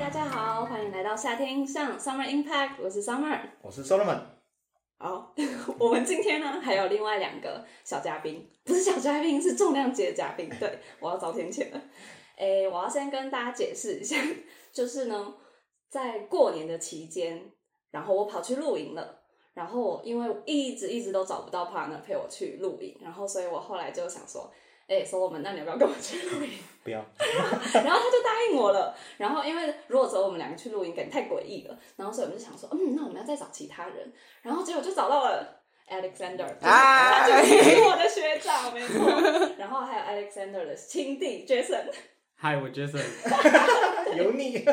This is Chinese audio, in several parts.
大家好，欢迎来到夏天印象 Summer Impact，我是 Summer。我是 Solomon，好，我们今天呢还有另外两个小嘉宾，不是小嘉宾，是重量级的嘉宾。对，我要遭天谴了。诶，我要先跟大家解释一下，就是呢，在过年的期间，然后我跑去露营了。然后因为一直一直都找不到 partner 陪我去露营，然后所以我后来就想说，哎，Solomon，那你要不要跟我去露营？不要，然后他就答应我了。然后因为如果只有我们两个去露营，感觉太诡异了。然后所以我们就想说，嗯，那我们要再找其他人。然后结果就找到了 Alexander，他就是我的学长，没错。然后还有 Alexander 的亲弟 Jason。嗨，我 Jason。有你。所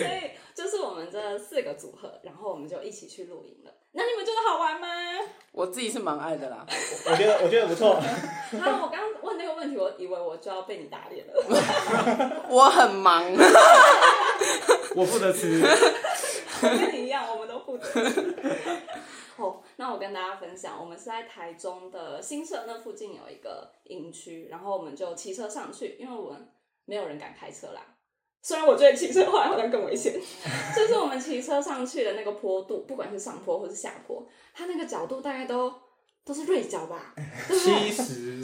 以就是我们这四个组合，然后我们就一起去露营了。那你们觉得好玩吗？我自己是蛮爱的啦。我觉得我觉得不错。好，我刚以为我就要被你打脸了。我很忙。我负责吃。我跟你一样，我们都负责。哦，那我跟大家分享，我们是在台中的新社那附近有一个营区，然后我们就骑车上去，因为我们没有人敢开车啦。虽然我觉得骑车后来好像更危险，就是我们骑车上去的那个坡度，不管是上坡或是下坡，它那个角度大概都都是锐角吧，七十。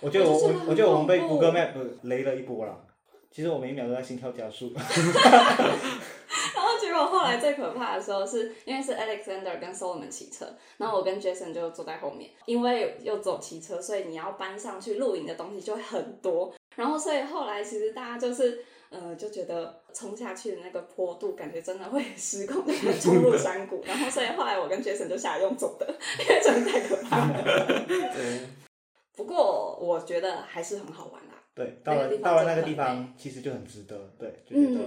我觉得我我我觉得我们被 Google Map 雷了一波了。其实我每一秒都在心跳加速。然后结果后来最可怕的时候，是因为是 Alexander 跟 Solomon 骑车，然后我跟 Jason 就坐在后面，因为又走骑车，所以你要搬上去露营的东西就会很多。然后，所以后来其实大家就是，呃，就觉得冲下去的那个坡度，感觉真的会失控，冲入山谷。然后，所以后来我跟 Jason 就下来用走的，因为真的太可怕了。对。不过我觉得还是很好玩啦。对，到了到了那个地方，其实就很值得。对，就觉得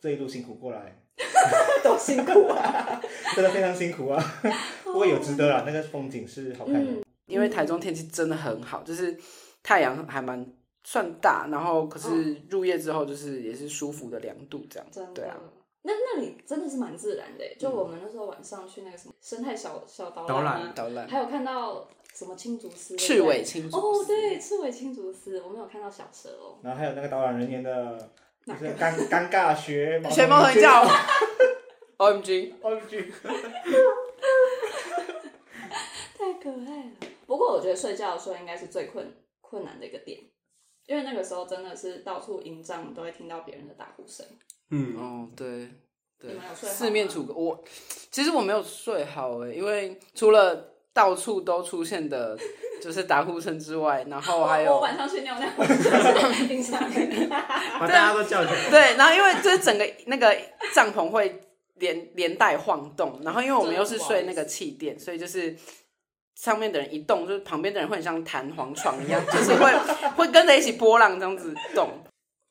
这一路辛苦过来，都辛苦啊，真的非常辛苦啊。不过有值得啦，那个风景是好看的。因为台中天气真的很好，就是太阳还蛮。算大，然后可是入夜之后就是也是舒服的凉度这样，对啊。那那里真的是蛮自然的，就我们那时候晚上去那个什么生态小小导览，导览，还有看到什么青竹丝，赤尾青竹哦，对，赤尾青竹丝，我没有看到小蛇哦。然后还有那个导览人员的，就是尴 尴尬学学猫头叫，O M G O M G，太可爱了。不过我觉得睡觉的时候应该是最困困难的一个点。因为那个时候真的是到处营帐都会听到别人的打呼声。嗯哦，对对，四面楚歌。我其实我没有睡好哎，因为除了到处都出现的就是打呼声之外，然后还有我晚上去尿尿，把大家都叫起来。对，然后因为这整个那个帐篷会连连带晃动，然后因为我们又是睡那个气垫，所以就是。上面的人一动，就是旁边的人会很像弹簧床一样，就是会会跟着一起波浪这样子动。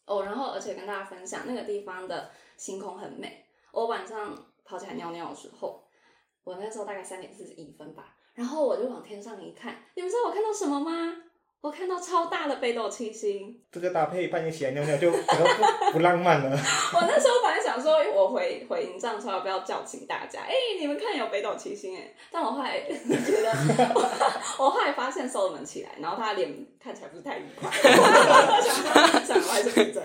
哦，然后而且跟大家分享，那个地方的星空很美。我晚上跑起来尿尿的时候，我那时候大概三点四十一分吧，然后我就往天上一看，你们知道我看到什么吗？我看到超大的北斗七星，这个搭配半夜起来尿尿就 不不浪漫了。我那时候本来想说，我回回营帐的时候要不要叫醒大家？哎，你们看有北斗七星哎！但我后来 觉得，我后来发现收了门起来，然后他脸看起来不是太愉快。想我还是闭嘴，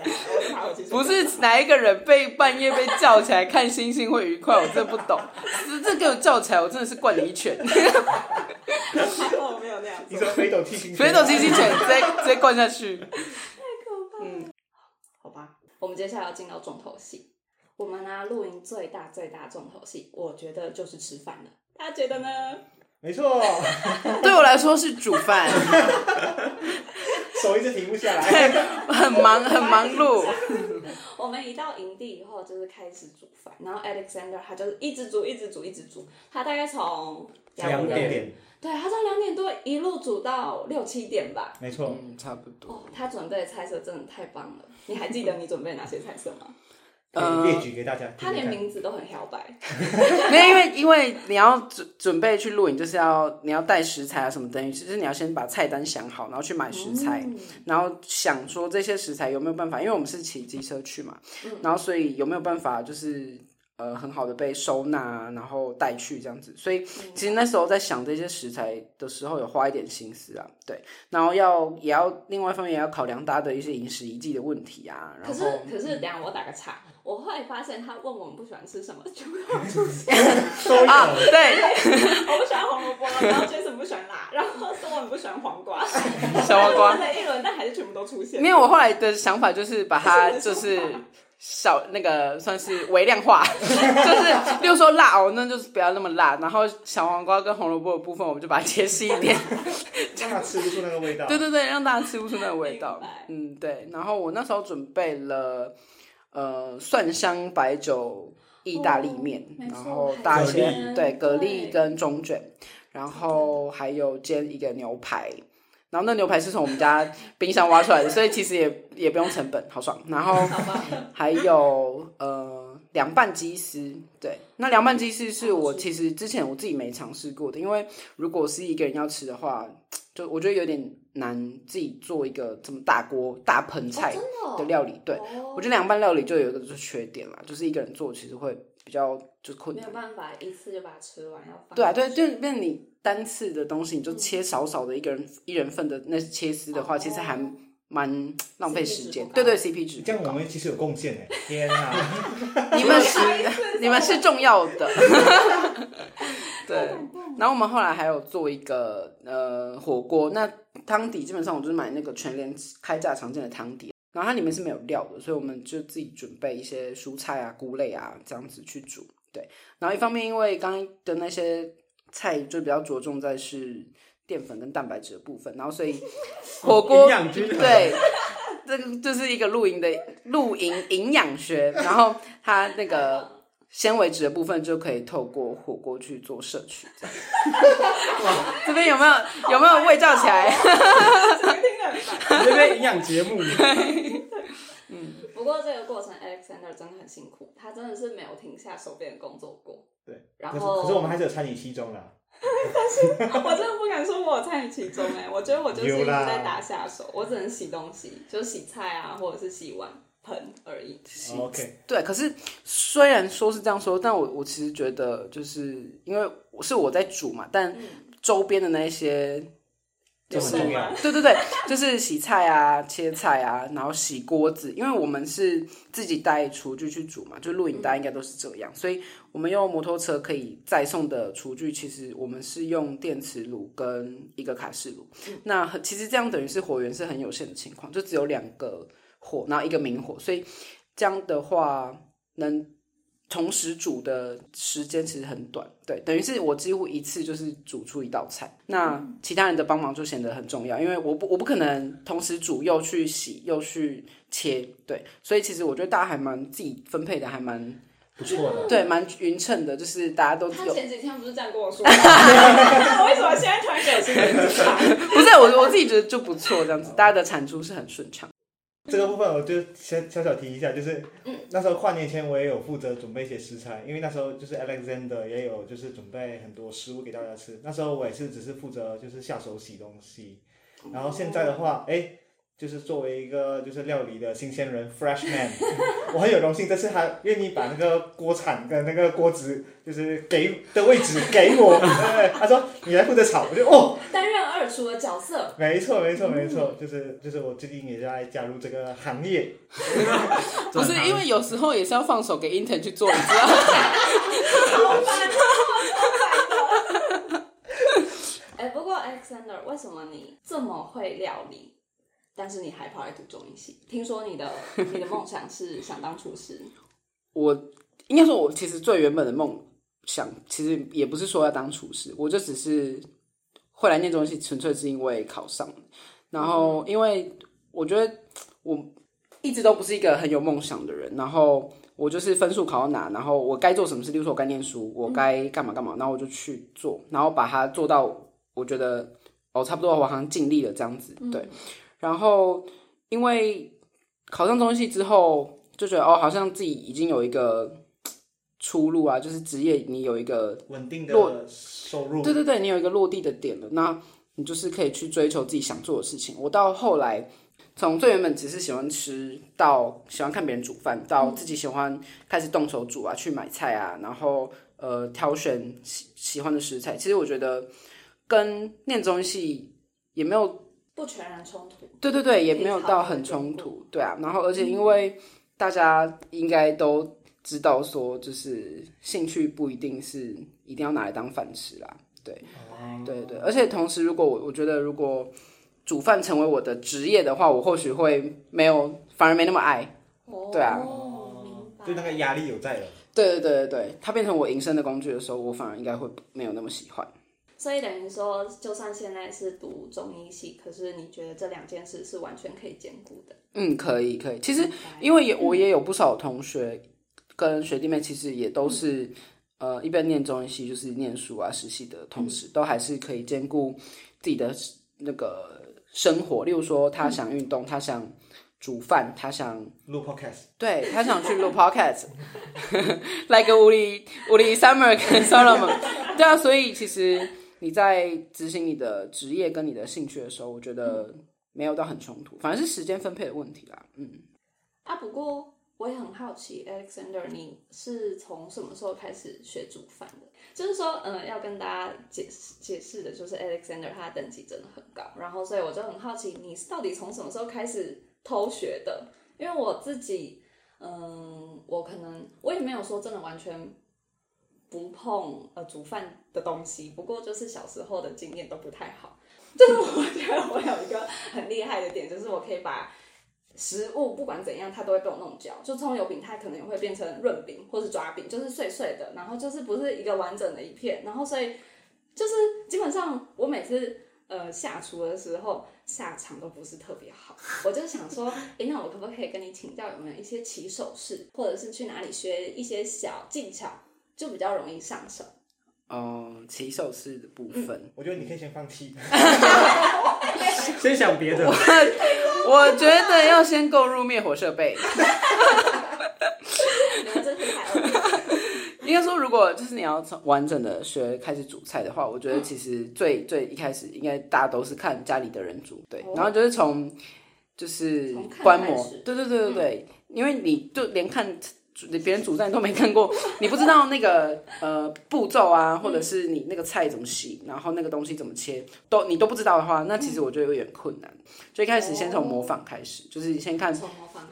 我去。不是哪一个人被半夜被叫起来看星星会愉快？我真的不懂。这这给我叫起来，我真的是灌你一拳。还好我没有那样。你说北斗七星，北斗七星。直接直接灌下去，太可怕。嗯，好吧，我们接下来要进到重头戏。我们呢，露营最大最大重头戏，我觉得就是吃饭了。大家觉得呢？没错，对我来说是煮饭。手一直停不下来，很忙很忙碌。我们一到营地以后，就是开始煮饭，然后 Alexander 他就是一直煮，一直煮，一直煮。他大概从两点。对，他从两点多一路煮到六七点吧。没错，差不多。哦，他准备的菜色真的太棒了。你还记得你准备哪些菜色吗？呃，列举给大家。他连名字都很摇摆。没有，因为因为你要准准备去录影，就是要你要带食材啊什么等于就是你要先把菜单想好，然后去买食材，然后想说这些食材有没有办法，因为我们是骑机车去嘛，然后所以有没有办法就是。呃很好的被收纳，然后带去这样子。所以其实那时候在想这些食材的时候，有花一点心思啊，对，然后要也要另外一方面也要考量大家的一些饮食遗迹的问题啊，然可是可是，等下我打个岔，我后来发现他问我们不喜欢吃什么，全部都出现。啊，对，我不喜欢红萝卜，然后 Jason 不喜欢辣，然后说我们不喜欢黄瓜，小黄瓜 问。了一轮，但还是全部都出现。没有，我后来的想法就是把它就是小那个算是微量化，就是例如说辣哦，那就是不要那么辣，然后小黄瓜跟红萝卜的部分，我们就把它切细一点，让他吃不出那个味道。对对对，让大家吃不出那个味道。嗯，对。然后我那时候准备了呃蒜香白酒意大利面，哦然后大一些对蛤蜊跟中卷，然后还有煎一个牛排。然后那牛排是从我们家冰箱挖出来的，所以其实也也不用成本，好爽。然后，还有呃凉拌鸡丝，对，那凉拌鸡丝是我其实之前我自己没尝试过的，因为如果是一个人要吃的话，就我觉得有点难自己做一个这么大锅大盆菜的料理。对，哦我觉得凉拌料理就有一个就是缺点啦，就是一个人做其实会比较就困难。没有。办法一次就把它吃完，要放对啊，对，就变你单次的东西，你就切少少的一个人一人份的那切丝的话，哦。其实还蛮浪费时间。对对，CP 值。这样我们其实有贡献哎！天哪，你们是 你们是重要的，对。然后我们后来还有做一个呃火锅，那汤底基本上我就是买那个全联开价常见的汤底，然后它里面是没有料的，所以我们就自己准备一些蔬菜啊、菇类啊这样子去煮。对，然后一方面因为刚刚的那些菜就比较着重在是淀粉跟蛋白质的部分，然后所以 火锅对，这个就是一个露营的露营营养学，然后它那个纤维质的部分就可以透过火锅去做摄取。这边有没有有没有味道起来？这边营养节目，不过这个过程，Alexander 真的很辛苦，他真的是没有停下手边的工作过。对，然后可是我们还是有参与其中啦。我真的不敢说我有参与其中哎、我觉得我就是一直在打下手，我只能洗东西，就洗菜啊，或者是洗碗盆而已。哦 OK，对，可是虽然说是这样说，但我我其实觉得，就是因为是我在煮嘛，但周边的那一些这很重要。对对对，就是洗菜啊、切菜啊，然后洗锅子，因为我们是自己带厨具去煮嘛，就露营大家应该都是这样，所以我们用摩托车可以载送的厨具，其实我们是用电磁炉跟一个卡式炉。那很其实这样等于是火源是很有限的情况，就只有两个火，然后一个明火，所以这样的话能。同时煮的时间其实很短，对，等于是我几乎一次就是煮出一道菜。那其他人的帮忙就显得很重要，因为我不我不可能同时煮又去洗又去切，对，所以其实我觉得大家还蛮自己分配的，还蛮不错的。对，蛮匀称的，就是大家都有。他前几天不是这样跟我说吗？那 为什么现在突然觉得心情很差？不是我我自己觉得就不错，这样子大家的产出是很顺畅。这个部分我就先小小提一下，就是那时候跨年前我也有负责准备一些食材，因为那时候就是 Alexander 也有就是准备很多食物给大家吃。那时候我也是只是负责就是下手洗东西，然后现在的话，哎，就是作为一个就是料理的新鲜人 freshman，我很有荣幸这次他愿意把那个锅铲跟那个锅子就是给的位置给我，他说你来负责炒，我就哦。担任二厨的角色，没错，没错，没错，就是就是我最近也在加入这个行业，不是 因为有时候也是要放手给 intern 去做，你知道吗？好烦哦！哎，不过 Alexander，为什么你这么会料理，但是你还跑来读中医系？听说你的你的梦想是想当厨师，我应该说，我其实最原本的梦想，其实也不是说要当厨师，我就只是会来念中戏，纯粹是因为考上。然后，因为我觉得我一直都不是一个很有梦想的人，然后我就是分数考到哪，然后我该做什么事，例如说我该念书，我该干嘛干嘛，然后我就去做，然后把它做到我觉得哦差不多，我好像尽力了这样子，对。然后因为考上中戏之后，就觉得哦，好像自己已经有一个出路啊，就是职业你有一个稳定落的收入，对对对，你有一个落地的点了，那你就是可以去追求自己想做的事情。我到后来从最原本只是喜欢吃，到喜欢看别人煮饭，到自己喜欢开始动手煮啊，去买菜啊，然后呃挑选喜喜欢的食材。其实我觉得跟念中系也没有不全然冲突。对对对，也没有到很冲突，对啊。然后而且因为大家应该都知道说，就是兴趣不一定是一定要拿来当饭吃啦，对，对对。而且同时，如果我我觉得如果煮饭成为我的职业的话，我或许会没有，反而没那么爱。哦，对啊。就那个压力有在了。对对对对对，它变成我营生的工具的时候，我反而应该会没有那么喜欢。所以等于说，就算现在是读中医系，可是你觉得这两件事是完全可以兼顾的？嗯，可以可以。其实因为也我也有不少同学跟学弟妹，其实也都是、呃一边念中医系，就是念书啊、实习的同时，都还是可以兼顾自己的那个生活。例如说，他想运动，他想煮饭，他想录 podcast，对他想去录 podcast，like 乌里乌里 summer 跟 Solomon，对啊，所以其实你在执行你的职业跟你的兴趣的时候，我觉得没有到很冲突，反而是时间分配的问题啦。嗯，啊，不过我也很好奇，Alexander，你是从什么时候开始学煮饭的？就是说，嗯、要跟大家解释解释的，就是 Alexander 他的等级真的很高，然后所以我就很好奇，你是到底从什么时候开始偷学的？因为我自己，嗯，我可能我也没有说真的完全不碰呃煮饭的东西，不过就是小时候的经验都不太好。就是我觉得我有一个很厉害的点，就是我可以把食物不管怎样，它都会被我弄焦。就葱油饼，它可能也会变成润饼或是抓饼，就是碎碎的，然后就是不是一个完整的一片。然后所以就是基本上我每次呃下厨的时候下场都不是特别好。我就想说，诶，那我可不可以跟你请教有没有一些起手式，或者是去哪里学一些小技巧，就比较容易上手。哦、起手式的部分，我觉得你可以先放弃。先想别的。我觉得要先购入灭火设备。应该说，如果就是你要从完整的学开始煮菜的话，我觉得其实最最一开始应该大家都是看家里的人煮，对，哦。然后就是从就是观摩对对对对对，因为你就连看煮别人煮菜你都没看过，你不知道那个呃步骤啊，或者是你那个菜怎么洗，然后那个东西怎么切，都你都不知道的话，那其实我觉得有点困难。就一开始先从模仿开始，就是先看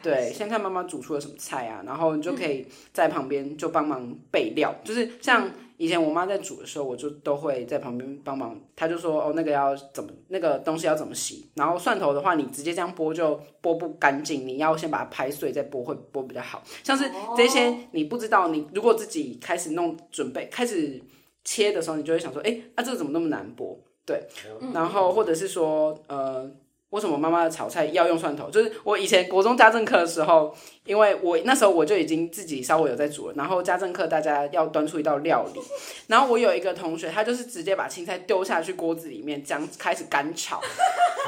对，先看妈妈煮出了什么菜啊，然后你就可以在旁边就帮忙备料，就是像以前我妈在煮的时候，我就都会在旁边帮忙。她就说哦，那个要怎么，那个东西要怎么洗。然后蒜头的话，你直接这样剥就剥不干净，你要先把它拍碎再剥，会剥比较好。像是这些你不知道，你如果自己开始弄准备开始切的时候，你就会想说，哎，那、这个怎么那么难剥？对，然后或者是说，呃。为什么妈妈的炒菜要用蒜头？就是我以前国中家政课的时候，因为我那时候我就已经自己稍微有在煮了，然后家政课大家要端出一道料理，然后我有一个同学，他就是直接把青菜丢下去锅子里面，这样开始干炒，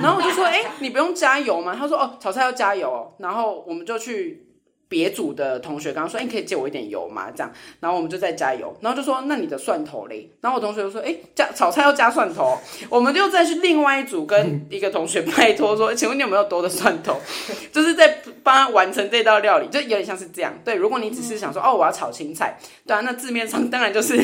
然后我就说，哎、你不用加油吗？他说，哦，炒菜要加油，然后我们就去。别组的同学刚刚说：“哎、你可以借我一点油吗？”这样，然后我们就再加油，然后就说：“那你的蒜头嘞？”然后我同学就说：“哎、加炒菜要加蒜头。”我们就再去另外一组跟一个同学拜托说：“ 请问你有没有多的蒜头？”就是在帮他完成这道料理，就有点像是这样。对，如果你只是想说：“哦，我要炒青菜。”对啊，那字面上当然就是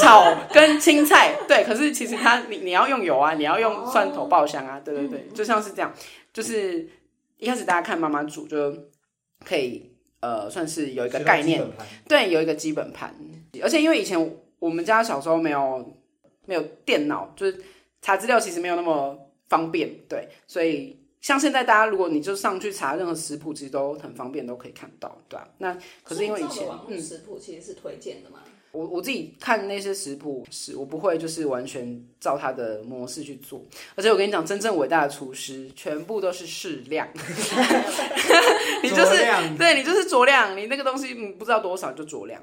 炒跟青菜。对，可是其实它你你要用油啊，你要用蒜头爆香啊。对对对，就像是这样，就是一开始大家看妈妈煮就可以。呃，算是有一个概念，对，有一个基本盘，而且因为以前我们家小时候没有没有电脑，就是查资料其实没有那么方便，对，所以像现在大家如果你就上去查任何食谱，其实都很方便，都可以看到，对吧、那可是因为以前食谱其实是推荐的嘛。我我自己看那些食谱是，我不会就是完全照他的模式去做，而且我跟你讲，真正伟大的厨师全部都是适量，你就是酌量对你就是酌量，你那个东西你不知道多少就酌量。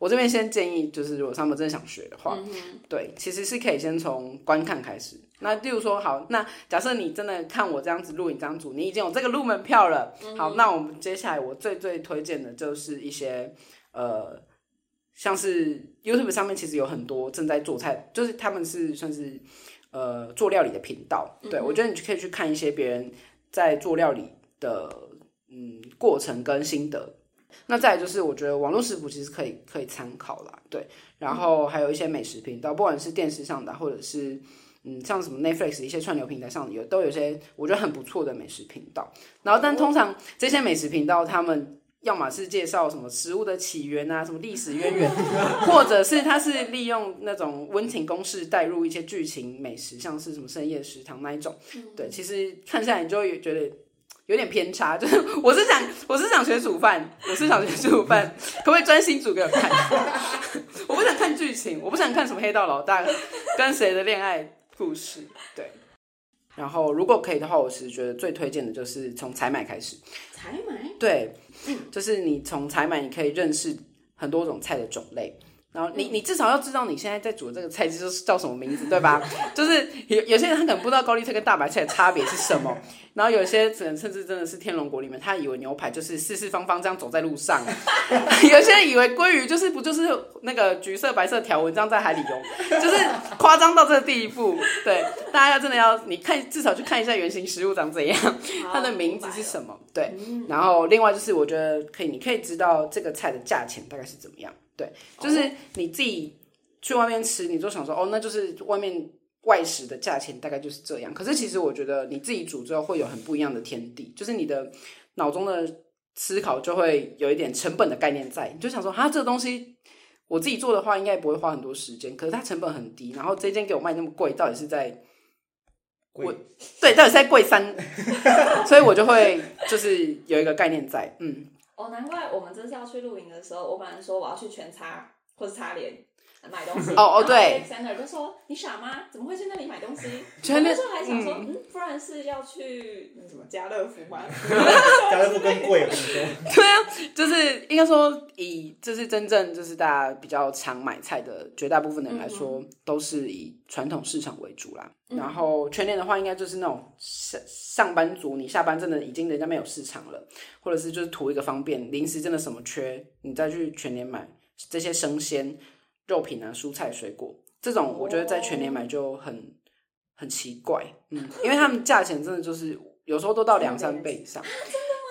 我这边先建议，就是如果他们真的想学的话，嗯，对，其实是可以先从观看开始。那例如说，好，那假设你真的看我这样子录影这样组，你已经有这个入门票了。好，那我们接下来我最最推荐的就是一些呃，像是 YouTube 上面其实有很多正在做菜，就是他们是算是呃做料理的频道。对我觉得你就可以去看一些别人在做料理的嗯过程跟心得。那再来就是，我觉得网络食谱其实可以可以参考啦，对。然后还有一些美食频道，不管是电视上的，或者是嗯像什么 Netflix 一些串流平台上有都有些我觉得很不错的美食频道。然后，但通常这些美食频道他们要么是介绍什么食物的起源啊，什么历史渊源，或者是他是利用那种温情公式带入一些剧情美食，像是什么深夜食堂那一种。对，其实看下来你就会觉得。有点偏差，就是 我是想我是想学煮饭，我是想学煮饭，可不可以专心煮给我看？我不想看剧情，我不想看什么黑道老大跟谁的恋爱故事。对，然后如果可以的话，我其实觉得最推荐的就是从采买开始。采买？对，就是你从采买，你可以认识很多种菜的种类。然后你你至少要知道你现在在煮的这个菜就是叫什么名字，对吧？就是有有些人他可能不知道高丽菜跟大白菜的差别是什么，然后有些人甚至真的是天龙国里面，他以为牛排就是四四方方这样走在路上，有些人以为鲑鱼就是不就是那个橘色白色条纹这样在海里游，就是夸张到这个地步。对，大家要真的要你看至少去看一下原型食物长怎样，它的名字是什么？对，然后另外就是我觉得可以，你可以知道这个菜的价钱大概是怎么样。对，就是你自己去外面吃，你就想说哦，那就是外面外食的价钱大概就是这样。可是其实我觉得你自己煮之后会有很不一样的天地，就是你的脑中的思考就会有一点成本的概念在，你就想说哈，这个东西我自己做的话应该不会花很多时间，可是它成本很低，然后这间给我卖那么贵，到底是在贵？对，到底是在贵三？所以我就会就是有一个概念在，嗯。哦，难怪我们这次要去露营的时候，我本来说我要去全擦或者擦脸买东西。哦哦，对。Alexander 就说：“你傻吗？怎么会去那里买东西？”那时候还想说：“嗯，不然是要去什么家乐福吗？” 家乐福更贵，对啊，就是应该说，以就是真正就是大家比较常买菜的绝大部分的人来说，都是以传统市场为主啦。然后全年的话，应该就是那种上上班族，你下班真的已经人家没有市场了，或者是就是图一个方便，临时真的什么缺，你再去全年买这些生鲜肉品啊、蔬菜水果，这种我觉得在全年买就很很奇怪，嗯，因为他们价钱真的就是有时候都到两三倍以上。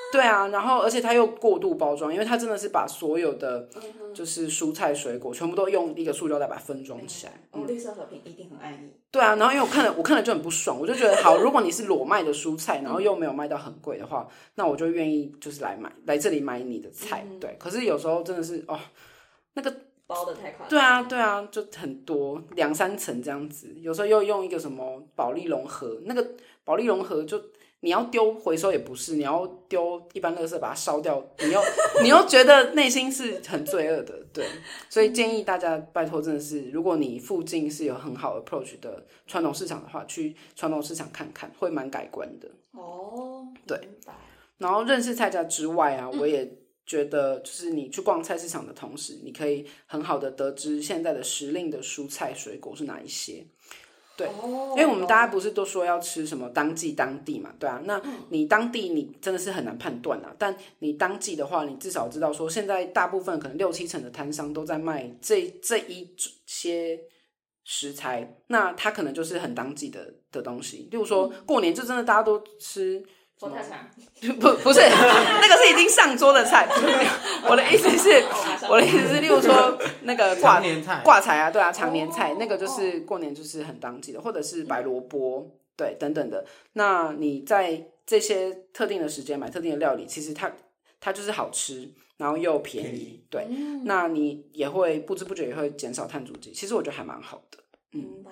对啊，然后而且它又过度包装，因为它真的是把所有的就是蔬菜水果全部都用一个塑料袋把它分装起来。哦，绿色和平一定很爱你。对啊，然后因为我看了，我看了就很不爽，我就觉得好，如果你是裸卖的蔬菜，然后又没有卖到很贵的话，那我就愿意就是来买来这里买你的菜。对，可是有时候真的是哦，那个包的太夸张。对啊，对啊，就很多两三层这样子，有时候又用一个什么保利龙盒，那个保利龙盒就。你要丢回收也不是，你要丢一般垃圾把它烧掉，你又 你又觉得内心是很罪恶的，对，所以建议大家拜托，真的是如果你附近是有很好 approach 的传统市场的话，去传统市场看看，会蛮改观的。哦，对。然后认识菜价之外啊，我也觉得就是你去逛菜市场的同时，你可以很好的得知现在的时令的蔬菜水果是哪一些。对，因为我们大家不是都说要吃什么当季当地嘛，对啊，那你当地你真的是很难判断啊。但你当季的话，你至少知道说，现在大部分可能六七成的摊商都在卖这这一些食材，那它可能就是很当季的的东西。例如说过年就真的大家都吃。做太菜，不不是 那个是已经上桌的菜。我的意思是，我的意思是，例如说那个挂挂菜啊，对啊，常年菜那个就是过年就是很当季的，或者是白萝卜，对等等的。那你在这些特定的时间买特定的料理，其实它它就是好吃，然后又便宜，对。那你也会不知不觉也会减少碳足迹，其实我觉得还蛮好的。明白。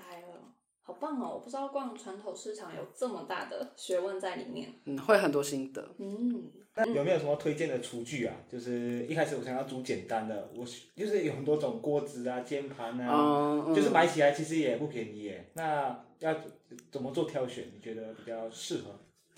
好棒哦！我不知道逛传统市场有这么大的学问在里面。嗯，会很多心得。嗯，那有没有什么推荐的厨具啊？就是一开始我想要煮简单的，我就是有很多种锅子啊、煎盘啊，就是买起来其实也不便宜耶。那要怎么做挑选？你觉得比较适合？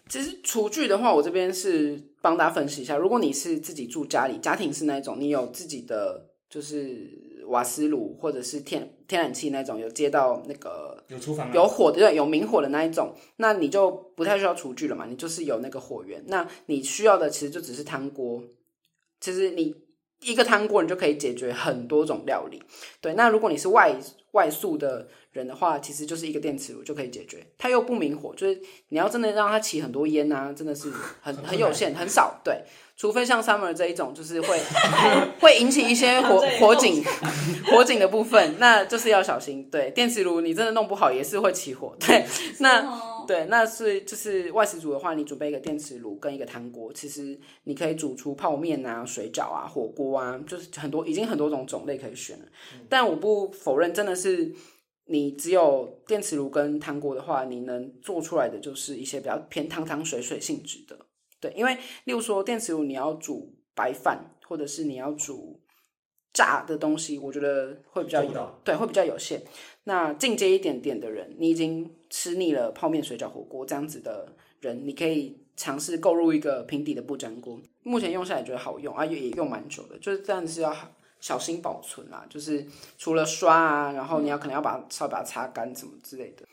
其实厨具的话，我这边是帮大家分析一下。如果你是自己住家里，家庭是那种你有自己的就是。瓦斯炉或者是天天然气那种有接到那个有厨房有火的对有明火的那一种，那你就不太需要厨具了嘛，你就是有那个火源。那你需要的其实就只是汤锅。其实你一个汤锅你就可以解决很多种料理。对，那如果你是外外宿的人的话，其实就是一个电磁炉就可以解决。它又不明火，就是你要真的让它起很多烟啊，真的是很很有限，很少。对，除非像 Summer 这一种，就是会 会引起一些火 火警火警的部分，那就是要小心。对，电磁炉你真的弄不好也是会起火。对，那。哦对，那是就是外食组的话，你准备一个电磁炉跟一个汤锅，其实你可以煮出泡面啊、水饺啊、火锅啊，就是很多已经很多种种类可以选了。但我不否认，真的是你只有电磁炉跟汤锅的话，你能做出来的就是一些比较偏汤汤水水性质的。对，因为例如说电磁炉你要煮白饭，或者是你要煮炸的东西，我觉得会比较对，会比较有限。那进阶一点点的人，你已经吃腻了泡面、水饺、火锅这样子的人，你可以尝试购入一个平底的不粘锅。目前用下来觉得好用啊，也也用蛮久的，就是这样是要小心保存啦。就是除了刷啊，然后你要可能要把稍微把它擦干什么之类的，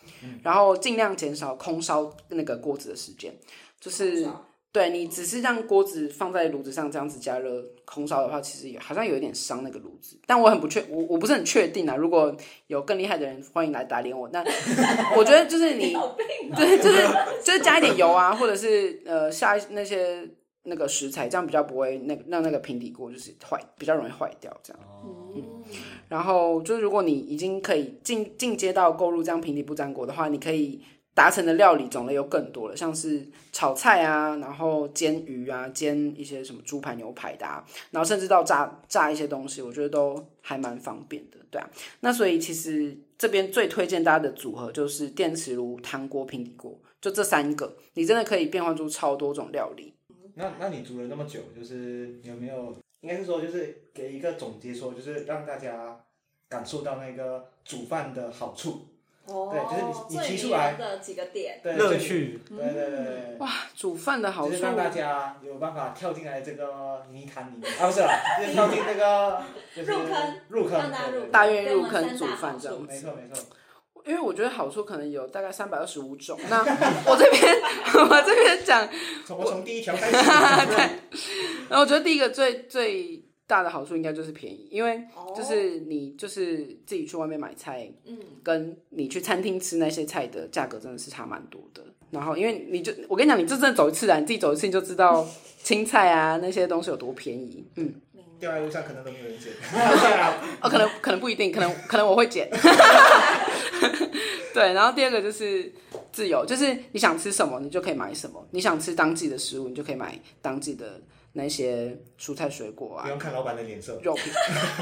然后尽量减少空烧那个锅子的时间，就是。对你只是让锅子放在炉子上这样子加热空烧的话，其实也好像有一点伤那个炉子。但我很不确，我我不是很确定啊。如果有更厉害的人，欢迎来打脸我。那我觉得就是你，对，就是就是加一点油啊，或者是呃下一那些那个食材，这样比较不会那个让那个平底锅就是坏，比较容易坏掉这样。嗯，然后就是如果你已经可以进进阶到购入这样平底不粘锅的话，你可以达成的料理种类又更多了，像是炒菜啊，然后煎鱼啊，煎一些什么猪排、牛排的、啊，然后甚至到炸炸一些东西，我觉得都还蛮方便的，对啊。那所以其实这边最推荐大家的组合就是电磁炉、汤锅、平底锅，就这三个，你真的可以变换出超多种料理。那那你煮了那么久，就是有没有应该是说就是给一个总结说，就是让大家感受到那个煮饭的好处。哦，对就是你你提出来的几个点，对，乐就趣，对对对对。哇，煮饭的好处。就是让大家有办法跳进来这个泥潭里面。啊，不是啦，就是跳进那个就是入坑入坑，大家入坑煮饭这样子没错没错。因为我觉得好处可能有大概三百二十五种。那 我这边 我这边讲，从我从第一条开始，对，然后我觉得第一个最最大的好处应该就是便宜，因为哦就是你就是自己去外面买菜，嗯，跟你去餐厅吃那些菜的价格真的是差蛮多的。然后因为你就我跟你讲，你就真的走一次啊，你自己走一次你就知道青菜啊那些东西有多便宜。嗯，掉在路上可能都没有人捡。哦，可能可能不一定，可能可能我会捡。对，然后第二个就是自由，就是你想吃什么，你就可以买什么。你想吃当季的食物，你就可以买当季的那些蔬菜水果啊不、用看老板的脸色。肉品。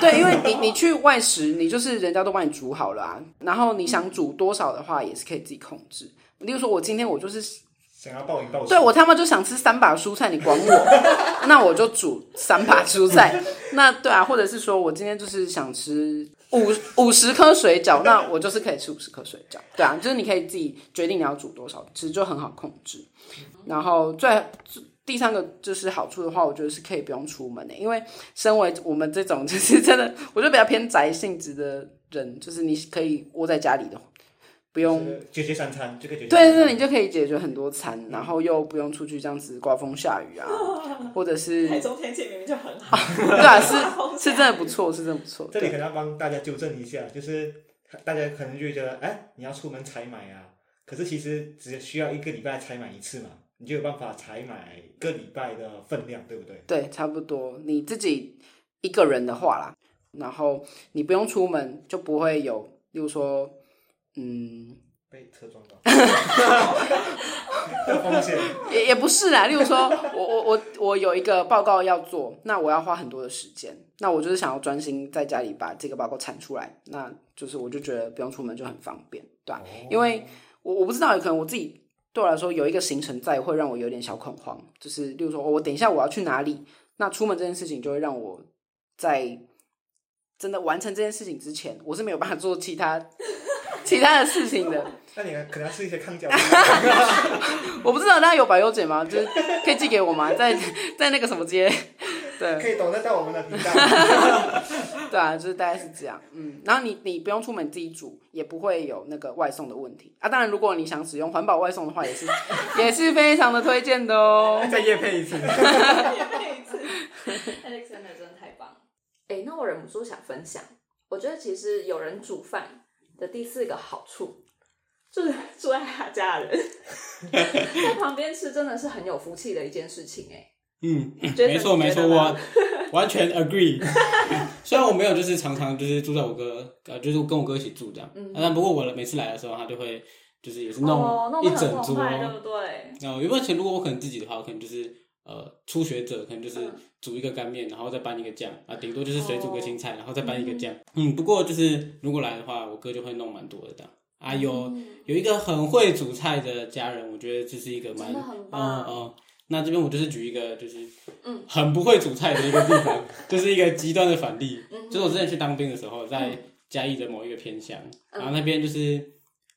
对，因为你你去外食，你就是人家都帮你煮好了啊。然后你想煮多少的话，也是可以自己控制。例如说，我今天我就是想要暴饮暴食。对我他妈就想吃三把蔬菜，你管我？那我就煮三把蔬菜。那对啊，或者是说我今天就是想吃五五十颗水饺，那我就是可以吃五十颗水饺。对啊，就是你可以自己决定你要煮多少，其实就很好控制。然后最第三个就是好处的话，我觉得是可以不用出门的、因为身为我们这种就是真的，我觉得比较偏宅性质的人，就是你可以窝在家里的，不用就是解决三餐，就可以解决。对对对，你就可以解决很多餐，然后又不用出去这样子刮风下雨啊，或者是台中天气明明就很好，对啊，是是真的不错，是真的不错。这里可能要帮大家纠正一下，就是大家可能就会觉得，哎，你要出门采买啊，可是其实只需要一个礼拜采买一次嘛，你就有办法采买一个礼拜的分量，对不对？对，差不多。你自己一个人的话啦，然后你不用出门，就不会有，例如说，嗯，被车撞到 的风险。也也不是啦。例如说，我我我我有一个报告要做，那我要花很多的时间，那我就是想要专心在家里把这个报告产出来，那就是我就觉得不用出门就很方便，对吧、因为我我不知道，有可能我自己对我来说有一个行程在，会让我有点小恐慌。就是例如说，哦我等一下我要去哪里，那出门这件事情就会让我在真的完成这件事情之前，我是没有办法做其他 其他的事情的。那你可能要吃一些抗焦。我不知道大家有百优姐吗？就是可以寄给我吗？在在那个什么街，对可以懂得到我们的频道。对啊，就是大概是这样。嗯，然后你你不用出门自己煮，也不会有那个外送的问题啊。当然，如果你想使用环保外送的话，也是 也是非常的推荐的哦。再夜配一次。夜配一次。Alexander 真的太棒了。哎，那我忍不住想分享，我觉得其实有人煮饭的第四个好处，就是住在他家的人在旁边吃，真的是很有福气的一件事情哎。嗯，没错没错，我 完全 agree。虽然我没有就是常常就是住在我哥呃，就是跟我哥一起住这样，嗯但不过我每次来的时候，他就会就是也是哦，弄弄一整桌。对不对？然后有没有钱？如果我可能自己的话，我可能就是呃初学者，可能就是嗯煮一个干面，然后再拌一个酱啊，顶多就是水煮个青哦菜，然后再拌一个酱。嗯，不过就是如果来的话，我哥就会弄蛮多的这样。啊，有嗯有一个很会煮菜的家人，我觉得这是一个蛮嗯棒嗯。那这边我就是举一个就是嗯很不会煮菜的一个地方，就是一个极端的反例。嗯就是我之前去当兵的时候，在嘉义的某一个偏乡，嗯然后那边就是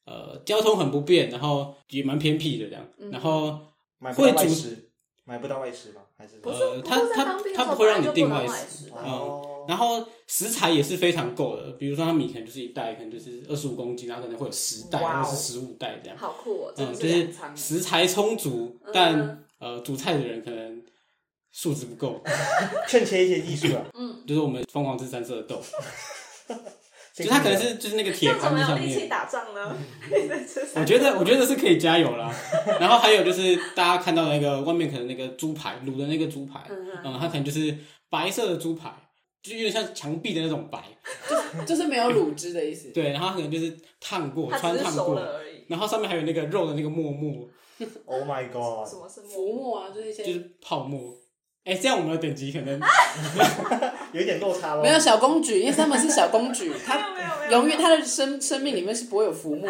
呃交通很不便，然后也蛮偏僻的这样，嗯然后买不到会煮外食，买不到外食吗？还是不是，呃他他他不会让你订外食哦，然后食材也是非常够的，比如说他米可能就是一袋，可能就是二十五公斤，然后可能会有十袋或者是十五袋这样。好酷哦，嗯，就是。食材充足，嗯但呃煮菜的人可能素质不够，欠缺一些技术啊。嗯，就是我们疯狂吃三色豆，就就是它可能是就是那个这铁样怎么有盘子上面。力气打仗呢？我觉得我觉得是可以加油啦。然后还有就是大家看到那个外面可能那个猪排卤的那个猪排，嗯嗯嗯，它可能就是白色的猪排，就有点像墙壁的那种白，就是没有卤汁的意思。对，然后它可能就是烫过，它只是熟穿烫过，了而已。然后上面还有那个肉的那个沫沫，Oh my god！什么是浮沫啊，就是一些就是泡沫。哎、这样我们的等级可能 有一点落差了。没有小公举，因为他们是小公举，没有他没有没有，永远他的生生命里面是不会有浮沫。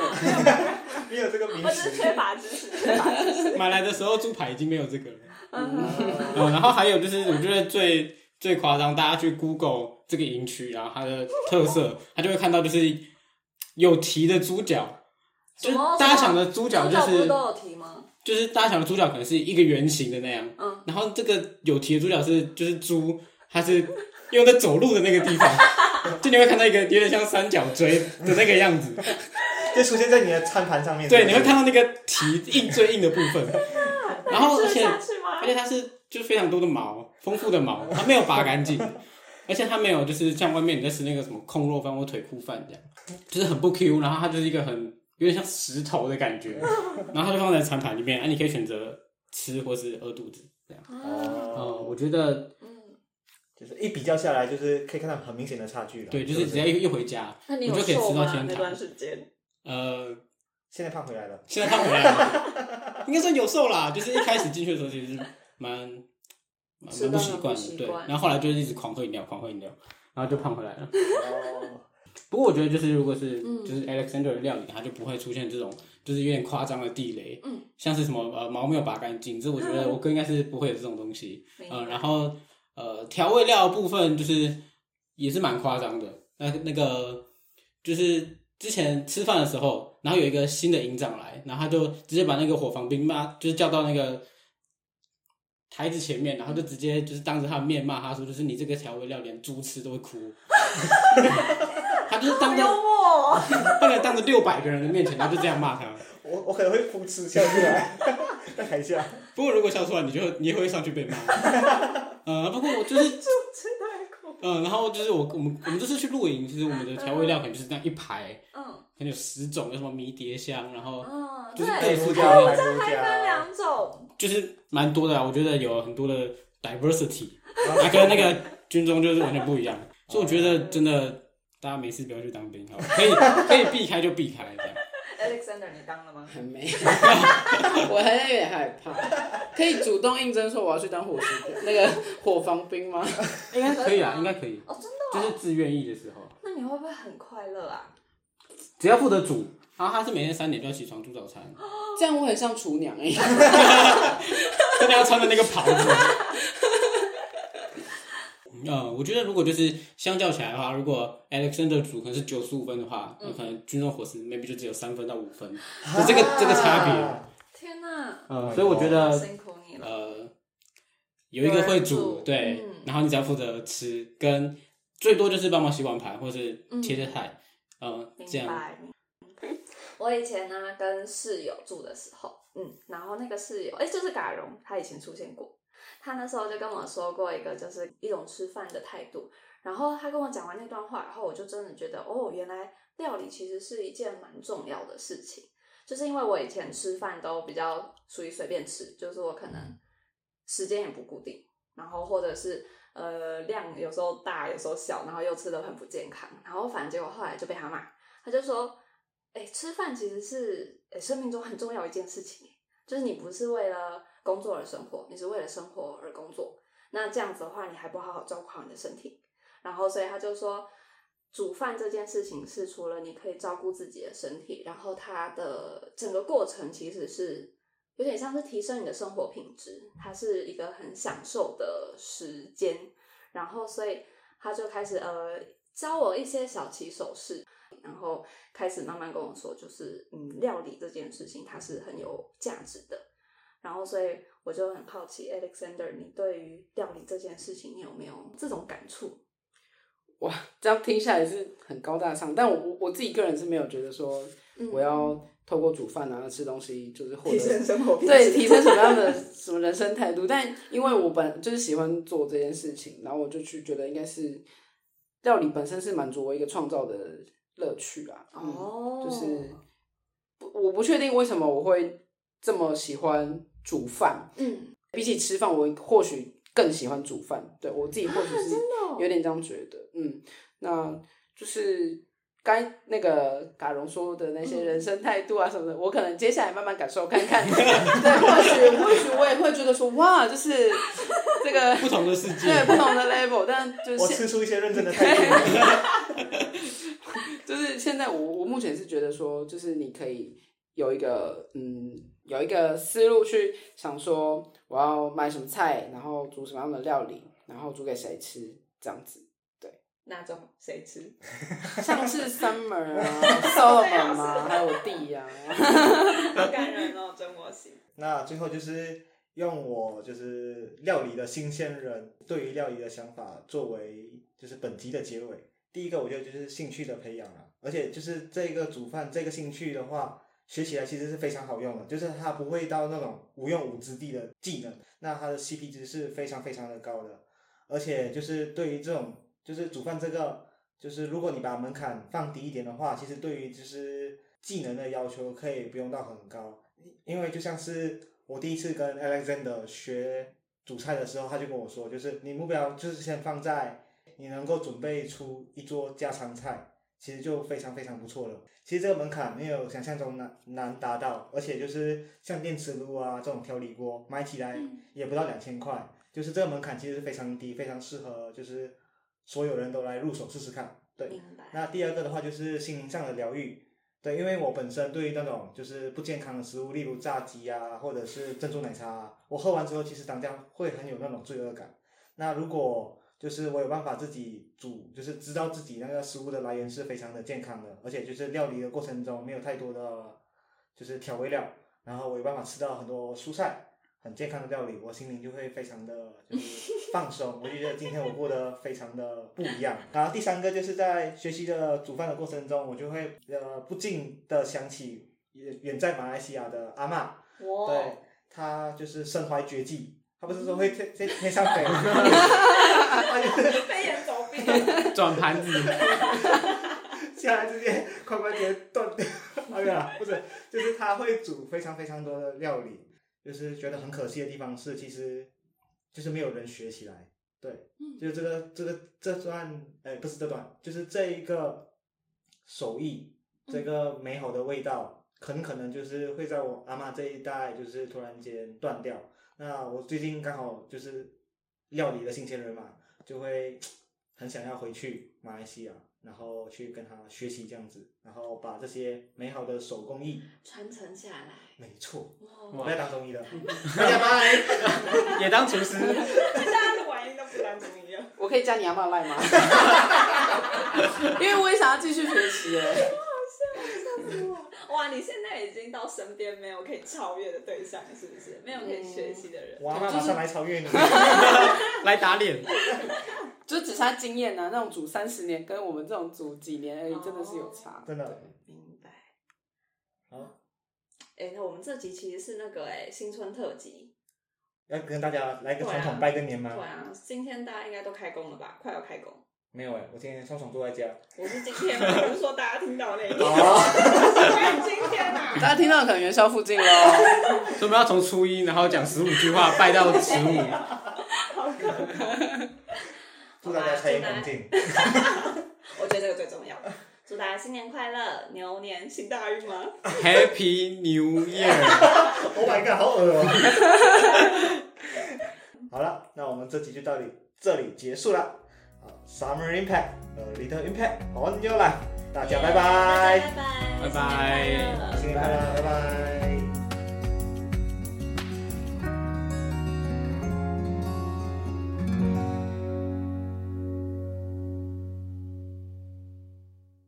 没有这个名我只。缺乏知识，缺乏知识。买来的时候猪排已经没有这个了。嗯嗯，然后还有就是，我觉得最最夸张，大家去 Google 这个营区，然后它的特色，他就会看到就是有蹄的猪脚，就是大家想的猪脚就是猪脚不都有蹄吗？就是大家想的猪脚可能是一个圆形的那样，嗯，然后这个有蹄的猪脚是就是猪，它是用在走路的那个地方，就你会看到一个有点像三角锥的那个样子，就出现在你的餐盘上面。对，你会看到那个蹄硬最硬的部分，然后而且而？且它是就是非常多的毛，丰富的毛，它没有拔干净，而且它没有就是像外面你在吃那个什么空肉饭或腿裤饭这样，就是很不 Q，然后它就是一个很有点像石头的感觉，然后它就放在餐盘里面，啊，你可以选择吃或是饿肚子这样。哦嗯，我觉得嗯，就是一比较下来，就是可以看到很明显的差距了。对，就是只要一一回家，那你有就可以瘦吃到天？堂那段堂。时间？呃，现在胖回来了。现在胖回来了，应该算有瘦啦，就是一开始进去的时候其实是蛮蛮蛮不习惯的，对，惯然后后来就是一直狂喝饮料，狂喝饮料，然后就胖回来了。哦，不过我觉得就是如果是嗯。就是 Alexander 的料理，它就不会出现这种就是有点夸张的地雷，嗯，像是什么呃毛没有拔干净，这我觉得我哥应该是不会有这种东西，呃，然后呃调味料的部分就是也是蛮夸张的，那那个就是之前吃饭的时候，然后有一个新的营长来，然后他就直接把那个火房兵骂，就是叫到那个。台子前面，然后就直接就是当着他的面骂他说，就是你这个调味料连猪吃都会哭，他就是当着幽默，后来当着六百个人的面前，他就这样骂他。我我可能会噗嗤笑出来，在台下。不过如果笑出来，你就你也会上去被骂。呃，不过我就是。嗯、然后就是我我们我们这次去露营，其实我们的调味料可能就是这样一排，嗯可能有十种，有什么迷迭香，然后嗯，就是对，各式各加样白这还分两种。就是蛮多的啊。我觉得有很多的 diversity，啊，跟那个军中就是完全不一样。所以我觉得真的大家没事不要去当兵，好吧，可以可以避开就避开这样。Alexander，你当了吗？还没，我还有点害怕。可以主动应征说我要去当伙食那个伙房兵吗？应该可以啊，应该可以，哦，真的哦。就是自愿意的时候。那你会不会很快乐啊？只要负责煮，然后他是每天三点就要起床煮早餐，这样我很像厨娘哎、真的要穿的那个袍子。呃，我觉得如果就是相较起来的话，如果 Alexander 煮可能是九十五分的话，那可能军中伙食 maybe 就只有三分到五分，就这个这个差别。天哪，呃，所以我觉得辛苦你了。呃，有一个会煮煮，对，嗯然后你只要负责吃，跟最多就是帮忙洗碗盘或是嗯切切菜，呃，这样。我以前呢跟室友住的时候，嗯，然后那个室友，哎、就是嘎荣，他以前出现过。他那时候就跟我说过一个，就是一种吃饭的态度。然后他跟我讲完那段话以后，我就真的觉得，哦，原来料理其实是一件蛮重要的事情。就是因为我以前吃饭都比较属于随便吃，就是我可能时间也不固定，然后或者是呃量有时候大有时候小，然后又吃的很不健康，然后反正结果后来就被他骂，他就说，哎，吃饭其实是哎生命中很重要一件事情，就是你不是为了工作而生活，你是为了生活而工作，那这样子的话，你还不好好照顾好你的身体，然后所以他就说。煮饭这件事情是除了你可以照顾自己的身体，然后它的整个过程其实是有点像是提升你的生活品质，它是一个很享受的时间。然后所以他就开始呃教我一些小棋手势，然后开始慢慢跟我说，就是嗯料理这件事情它是很有价值的。然后所以我就很好奇，Alexander，你对于料理这件事情，你有没有这种感触？哇，这样听下来是很高大上，但我我我自己个人是没有觉得说我要透过煮饭啊吃东西就是获得提升生活对提升什么样的 什么人生态度，但因为我本就是喜欢做这件事情，然后我就去觉得应该是料理本身是满足我一个创造的乐趣啊，哦，就是不我不确定为什么我会这么喜欢煮饭，嗯，比起吃饭，我或许。更喜欢煮饭，对我自己或许是哦有点这样觉得，嗯，那就是该那个嘎荣说的那些人生态度啊什么的，我可能接下来慢慢感受看看，对，或许或许我也会觉得说哇，就是这个不同的世界，对不同的 level，但就是我吃出一些认真的态度。就是现在我我目前是觉得说，就是你可以有一个嗯有一个思路去想说我要买什么菜，然后煮什么样的料理，然后煮给谁吃这样子。那种谁吃？像是 Summer 啊、Solomon 啊，还有我弟呀、好感人哦，真我心。那最后就是用我就是料理的新鲜人对于料理的想法作为就是本集的结尾。第一个我觉得就是兴趣的培养啊，而且就是这个煮饭这个兴趣的话，学起来其实是非常好用的，就是它不会到那种无用武之地的技能，那它的 CP 值是非常非常的高的，而且就是对于这种就是煮饭这个，就是如果你把门槛放低一点的话，其实对于就是技能的要求可以不用到很高，因为就像是我第一次跟 Alexander 学煮菜的时候，他就跟我说，就是你目标就是先放在你能够准备出一桌家常菜，其实就非常非常不错了。其实这个门槛没有想象中难难达到，而且就是像电磁炉啊这种调理锅，买起来也不到两千块，就是这个门槛其实非常低，非常适合就是所有人都来入手试试看。对。那第二个的话就是心灵上的疗愈，对，因为我本身对于那种就是不健康的食物，例如炸鸡啊，或者是珍珠奶茶、啊，我喝完之后其实当下会很有那种罪恶感。那如果就是我有办法自己煮，就是知道自己那个食物的来源是非常的健康的，而且就是料理的过程中没有太多的就是调味料，然后我有办法吃到很多蔬菜。很健康的料理，我心灵就会非常的就是 放松。我就觉得今天我过得非常的不一样。然后第三个就是在学习的煮饭的过程中，我就会呃不禁的想起远远在马来西亚的阿嬷，对，她就是身怀绝技，她不是说会天天天上飞吗？飞檐走壁。转盘子，下来直接髋关节断掉，啊没有啦，不是，就是他会煮非常非常多的料理，就是觉得很可惜的地方是，其实就是没有人学起来，对，嗯就是这个这个这段，哎，不是这段，就是这一个手艺，这个美好的味道，很可能就是会在我阿妈这一代，就是突然间断掉。那我最近刚好就是料理的新鲜人嘛，就会很想要回去马来西亚，然后去跟他学习这样子，然后把这些美好的手工艺，传承下来。没错，哇我要当中医的，大家拜。也当厨师，大家的玩意都不当中医了。我可以加你阿妈赖吗？因为我也想要继续学习哎。哇，你现经到身边没有可以超越的对象，是不是？没有可以学习的人。我阿妈马上来超越你，来打脸，就只差经验啊，那种组三十年跟我们这种组几年而已，真的是有差。真的。明白。好，哎、那我们这集其实是那个哎、新春特辑。要跟大家来个传统拜个年吗？对啊，今天大家应该都开工了吧？快要开工。没有哎，我今天双重坐在家。我是今天吗？不是说大家听到那一天，哦，今天啊，大家听到可能元宵附近喽。所以我们要从初一，然后讲十五句话，拜到十五。好可怕。祝大家财源广进。我觉得这个最重要。祝大家新年快乐，牛年行大运吗？Happy New Year！Oh my god，好恶哦、好了，那我们这集就到底这里结束了。好，Summer Impact，呃，Little Impact on your life，大家拜拜，拜拜，拜拜新年快乐，拜拜。